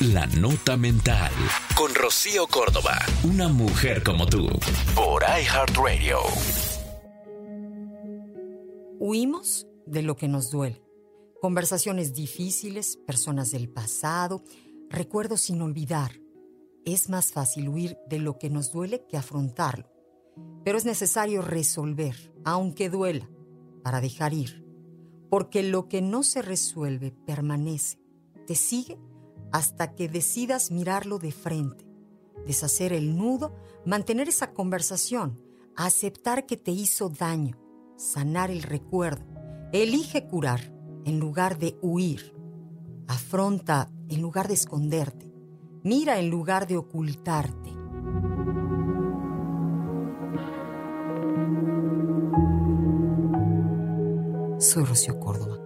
La Nota Mental. Con Rocío Córdoba. Una mujer como tú. Por iHeartRadio. Huimos de lo que nos duele. Conversaciones difíciles, personas del pasado, recuerdos sin olvidar. Es más fácil huir de lo que nos duele que afrontarlo. Pero es necesario resolver, aunque duela, para dejar ir. Porque lo que no se resuelve permanece, te sigue hasta que decidas mirarlo de frente, deshacer el nudo, mantener esa conversación, aceptar que te hizo daño, sanar el recuerdo. Elige curar en lugar de huir. Afronta en lugar de esconderte. Mira en lugar de ocultarte. Soy Rocío Córdoba.